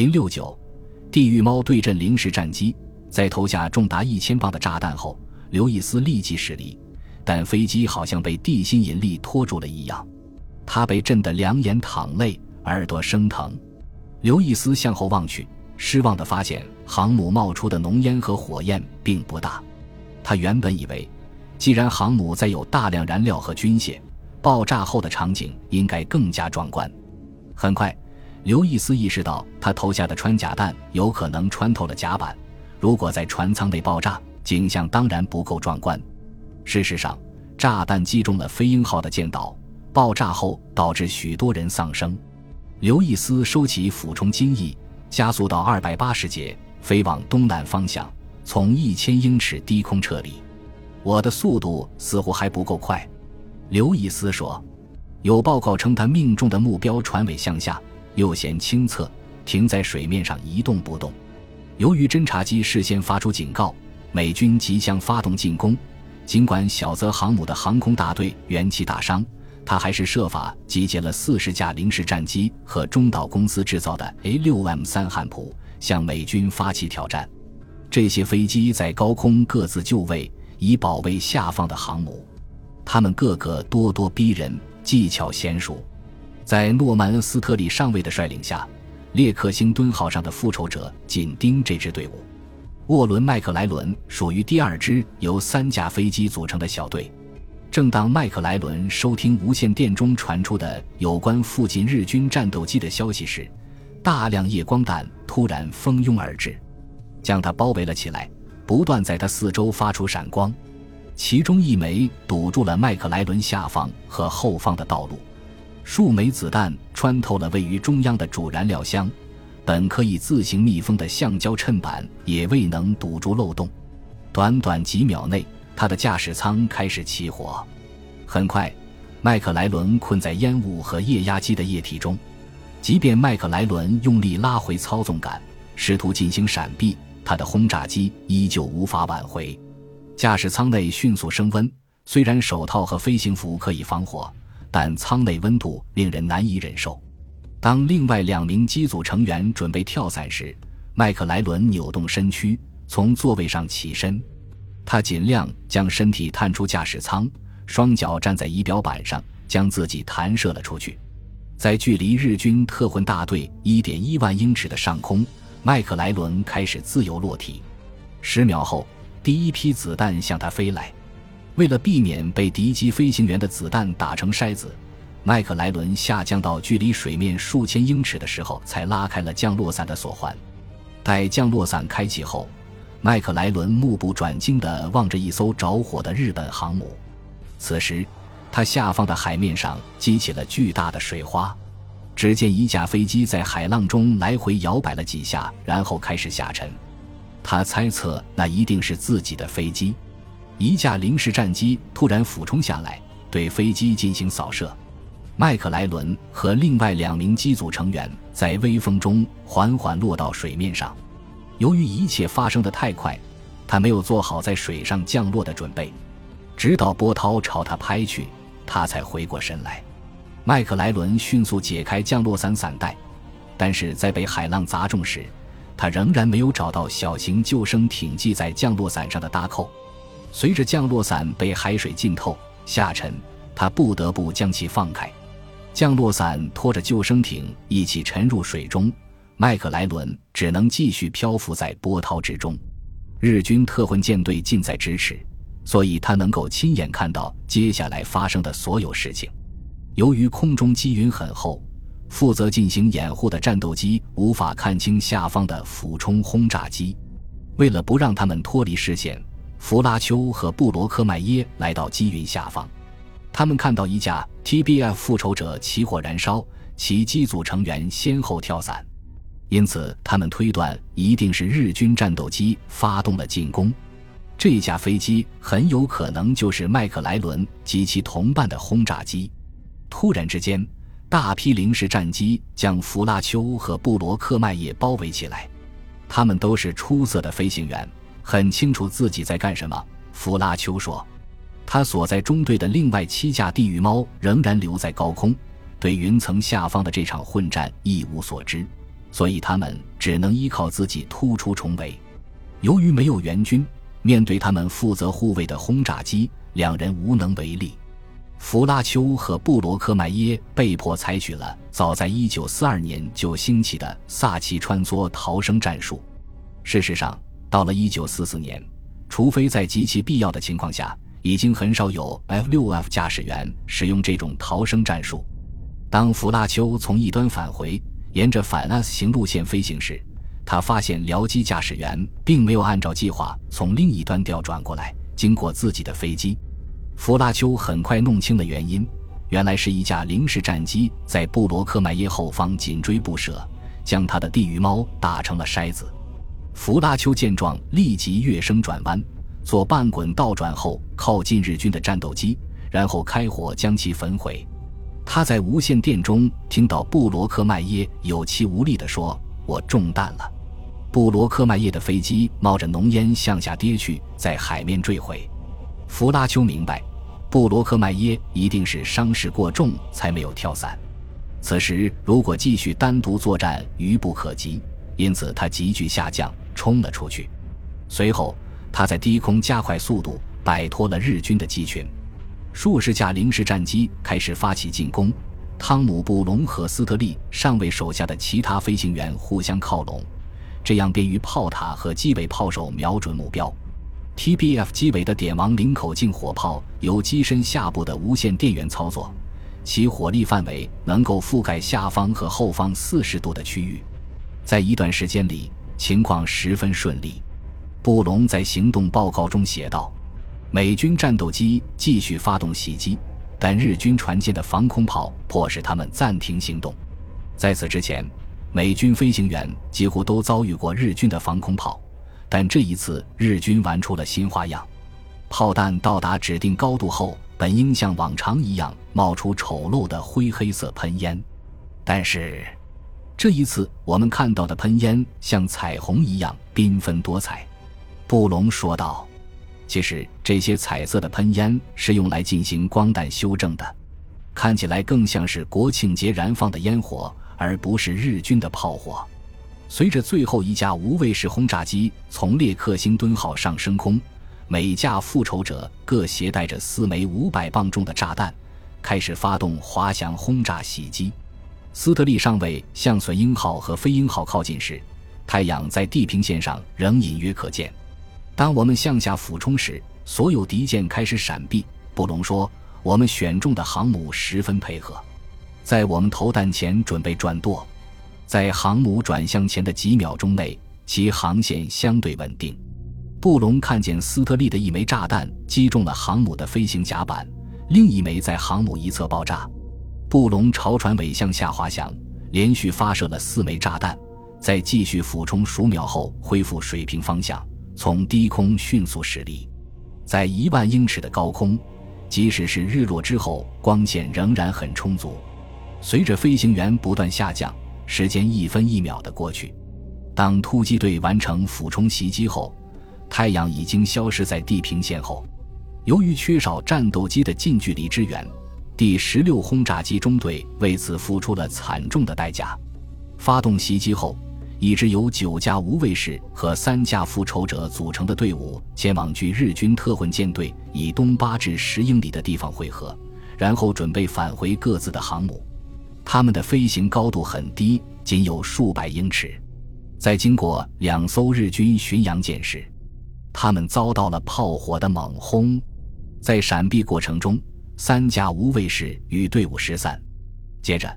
零六九，地狱猫对阵零式战机，在投下重达一千磅的炸弹后，刘易斯立即驶离，但飞机好像被地心引力拖住了一样，他被震得两眼淌泪，耳朵生疼。刘易斯向后望去，失望地发现航母冒出的浓烟和火焰并不大。他原本以为，既然航母载有大量燃料和军械，爆炸后的场景应该更加壮观。很快。刘易斯意识到，他投下的穿甲弹有可能穿透了甲板。如果在船舱内爆炸，景象当然不够壮观。事实上，炸弹击中了飞鹰号的舰岛，爆炸后导致许多人丧生。刘易斯收起俯冲机翼，加速到二百八十节，飞往东南方向，从一千英尺低空撤离。我的速度似乎还不够快，刘易斯说。有报告称，他命中的目标船尾向下。右舷轻侧，停在水面上一动不动。由于侦察机事先发出警告，美军即将发动进攻。尽管小泽航母的航空大队元气大伤，他还是设法集结了四十架零式战机和中岛公司制造的 A6M 三汉普，向美军发起挑战。这些飞机在高空各自就位，以保卫下方的航母。他们个个咄咄逼人，技巧娴熟。在诺曼恩斯特里上尉的率领下，列克星敦号上的复仇者紧盯这支队伍。沃伦·麦克莱伦属于第二支由三架飞机组成的小队。正当麦克莱伦收听无线电中传出的有关附近日军战斗机的消息时，大量夜光弹突然蜂拥而至，将他包围了起来，不断在他四周发出闪光。其中一枚堵住了麦克莱伦下方和后方的道路。数枚子弹穿透了位于中央的主燃料箱，本可以自行密封的橡胶衬板也未能堵住漏洞。短短几秒内，他的驾驶舱开始起火。很快，麦克莱伦困在烟雾和液压机的液体中。即便麦克莱伦用力拉回操纵杆，试图进行闪避，他的轰炸机依旧无法挽回。驾驶舱内迅速升温，虽然手套和飞行服可以防火。但舱内温度令人难以忍受。当另外两名机组成员准备跳伞时，麦克莱伦扭动身躯，从座位上起身。他尽量将身体探出驾驶舱，双脚站在仪表板上，将自己弹射了出去。在距离日军特混大队一点一万英尺的上空，麦克莱伦开始自由落体。十秒后，第一批子弹向他飞来。为了避免被敌机飞行员的子弹打成筛子，麦克莱伦下降到距离水面数千英尺的时候，才拉开了降落伞的锁环。待降落伞开启后，麦克莱伦目不转睛地望着一艘着火的日本航母。此时，他下方的海面上激起了巨大的水花。只见一架飞机在海浪中来回摇摆了几下，然后开始下沉。他猜测那一定是自己的飞机。一架零式战机突然俯冲下来，对飞机进行扫射。麦克莱伦和另外两名机组成员在微风中缓缓落到水面上。由于一切发生的太快，他没有做好在水上降落的准备。直到波涛朝他拍去，他才回过神来。麦克莱伦迅速解开降落伞伞带，但是在被海浪砸中时，他仍然没有找到小型救生艇系在降落伞上的搭扣。随着降落伞被海水浸透下沉，他不得不将其放开。降落伞拖着救生艇一起沉入水中，麦克莱伦只能继续漂浮在波涛之中。日军特混舰队近在咫尺，所以他能够亲眼看到接下来发生的所有事情。由于空中积云很厚，负责进行掩护的战斗机无法看清下方的俯冲轰炸机。为了不让他们脱离视线。弗拉丘和布罗克迈耶来到积云下方，他们看到一架 TBF 复仇者起火燃烧，其机组成员先后跳伞，因此他们推断一定是日军战斗机发动了进攻。这架飞机很有可能就是麦克莱伦及其同伴的轰炸机。突然之间，大批零式战机将弗拉丘和布罗克迈耶包围起来，他们都是出色的飞行员。很清楚自己在干什么，弗拉丘说。他所在中队的另外七架地狱猫仍然留在高空，对云层下方的这场混战一无所知。所以他们只能依靠自己突出重围。由于没有援军，面对他们负责护卫的轰炸机，两人无能为力。弗拉丘和布罗克迈耶被迫采取了早在1942年就兴起的萨奇穿梭逃生战术。事实上，到了1944年，除非在极其必要的情况下，已经很少有 F-6F 驾驶员使用这种逃生战术。当弗拉丘从一端返回，沿着反 S 型路线飞行时，他发现僚机驾驶员并没有按照计划从另一端调转过来，经过自己的飞机。弗拉丘很快弄清了原因，原来是一架零式战机在布罗克迈耶后方紧追不舍，将他的地狱猫打成了筛子。弗拉丘见状，立即跃升转弯，做半滚倒转后靠近日军的战斗机，然后开火将其焚毁。他在无线电中听到布罗克迈耶有气无力地说：“我中弹了。”布罗克迈耶的飞机冒着浓烟向下跌去，在海面坠毁。弗拉丘明白。布罗克迈耶一定是伤势过重才没有跳伞，此时如果继续单独作战愚不可及，因此他急剧下降，冲了出去。随后，他在低空加快速度，摆脱了日军的机群。数十架零式战机开始发起进攻，汤姆·布隆和斯特利上尉手下的其他飞行员互相靠拢，这样便于炮塔和机尾炮手瞄准目标。TBF 机尾的点王零口径火炮由机身下部的无线电源操作，其火力范围能够覆盖下方和后方四十度的区域。在一段时间里，情况十分顺利。布隆在行动报告中写道：“美军战斗机继续发动袭击，但日军船舰的防空炮迫使他们暂停行动。在此之前，美军飞行员几乎都遭遇过日军的防空炮。”但这一次，日军玩出了新花样。炮弹到达指定高度后，本应像往常一样冒出丑陋的灰黑色喷烟，但是这一次我们看到的喷烟像彩虹一样缤纷多彩。布隆说道：“其实这些彩色的喷烟是用来进行光弹修正的，看起来更像是国庆节燃放的烟火，而不是日军的炮火。”随着最后一架无畏式轰炸机从列克星敦号上升空，每架复仇者各携带着四枚五百磅重的炸弹，开始发动滑翔轰炸袭击。斯特利上尉向隼鹰号和飞鹰号靠近时，太阳在地平线上仍隐约可见。当我们向下俯冲时，所有敌舰开始闪避。布隆说：“我们选中的航母十分配合，在我们投弹前准备转舵。”在航母转向前的几秒钟内，其航线相对稳定。布隆看见斯特利的一枚炸弹击中了航母的飞行甲板，另一枚在航母一侧爆炸。布隆朝船尾向下滑翔，连续发射了四枚炸弹，在继续俯冲数秒后恢复水平方向，从低空迅速驶离。在一万英尺的高空，即使是日落之后，光线仍然很充足。随着飞行员不断下降。时间一分一秒的过去，当突击队完成俯冲袭击后，太阳已经消失在地平线后。由于缺少战斗机的近距离支援，第十六轰炸机中队为此付出了惨重的代价。发动袭击后，一支由九架无畏式和三架复仇者组成的队伍前往距日军特混舰队以东八至十英里的地方汇合，然后准备返回各自的航母。他们的飞行高度很低，仅有数百英尺。在经过两艘日军巡洋舰时，他们遭到了炮火的猛轰。在闪避过程中，三架无畏式与队伍失散。接着，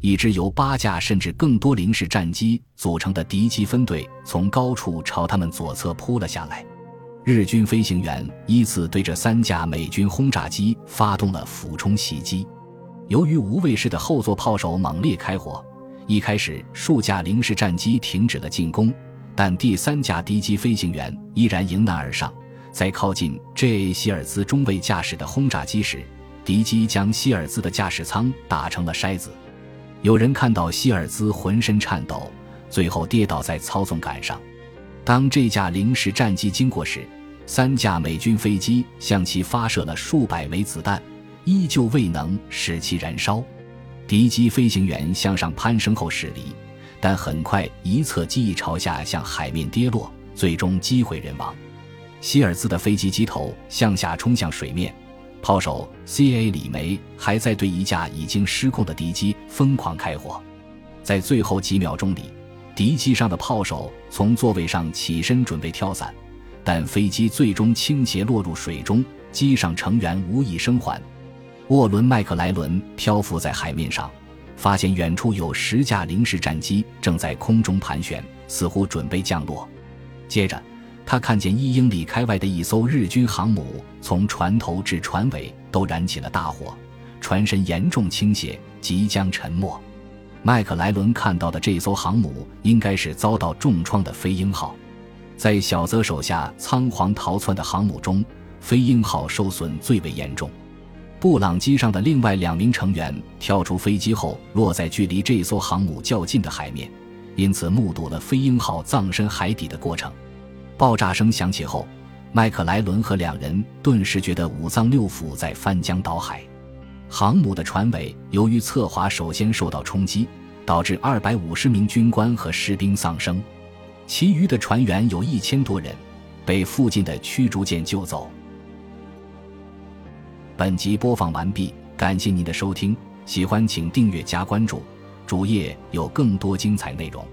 一支由八架甚至更多零式战机组成的敌机分队从高处朝他们左侧扑了下来。日军飞行员依次对这三架美军轰炸机发动了俯冲袭击。由于无畏式的后座炮手猛烈开火，一开始数架零式战机停止了进攻，但第三架敌机飞行员依然迎难而上。在靠近 J.A. 希尔兹中尉驾驶的轰炸机时，敌机将希尔兹的驾驶舱打成了筛子。有人看到希尔兹浑身颤抖，最后跌倒在操纵杆上。当这架零式战机经过时，三架美军飞机向其发射了数百枚子弹。依旧未能使其燃烧，敌机飞行员向上攀升后驶离，但很快一侧机翼朝下向海面跌落，最终机毁人亡。希尔兹的飞机机头向下冲向水面，炮手 C.A. 李梅还在对一架已经失控的敌机疯狂开火。在最后几秒钟里，敌机上的炮手从座位上起身准备跳伞，但飞机最终倾斜落入水中，机上成员无一生还。沃伦·麦克莱伦漂浮在海面上。发现远处有十架零式战机正在空中盘旋，似乎准备降落。接着，他看见一英里开外的一艘日军航母从船头至船尾都燃起了大火，船身严重倾斜，即将沉没。麦克莱伦看到的这艘航母应该是遭到重创的飞鹰号。在小泽手下仓皇逃窜的航母中，飞鹰号受损最为严重。布朗机上的另外两名成员跳出飞机后，落在距离这艘航母较近的海面，因此目睹了飞鹰号葬身海底的过程。爆炸声响起后，麦克莱伦和两人顿时觉得五脏六腑在翻江倒海。航母的船尾由于侧滑首先受到冲击，导致二百五十名军官和士兵丧生，其余的船员有一千多人被附近的驱逐舰救走。本集播放完毕，感谢您的收听，喜欢请订阅加关注，主页有更多精彩内容。